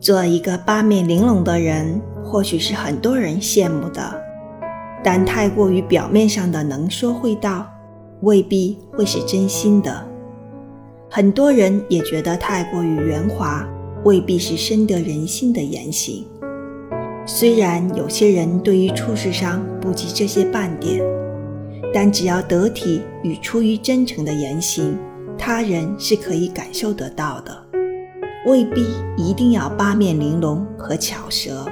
做一个八面玲珑的人，或许是很多人羡慕的，但太过于表面上的能说会道，未必会是真心的。很多人也觉得太过于圆滑，未必是深得人心的言行。虽然有些人对于处事上不及这些半点，但只要得体与出于真诚的言行，他人是可以感受得到的。未必一定要八面玲珑和巧舌。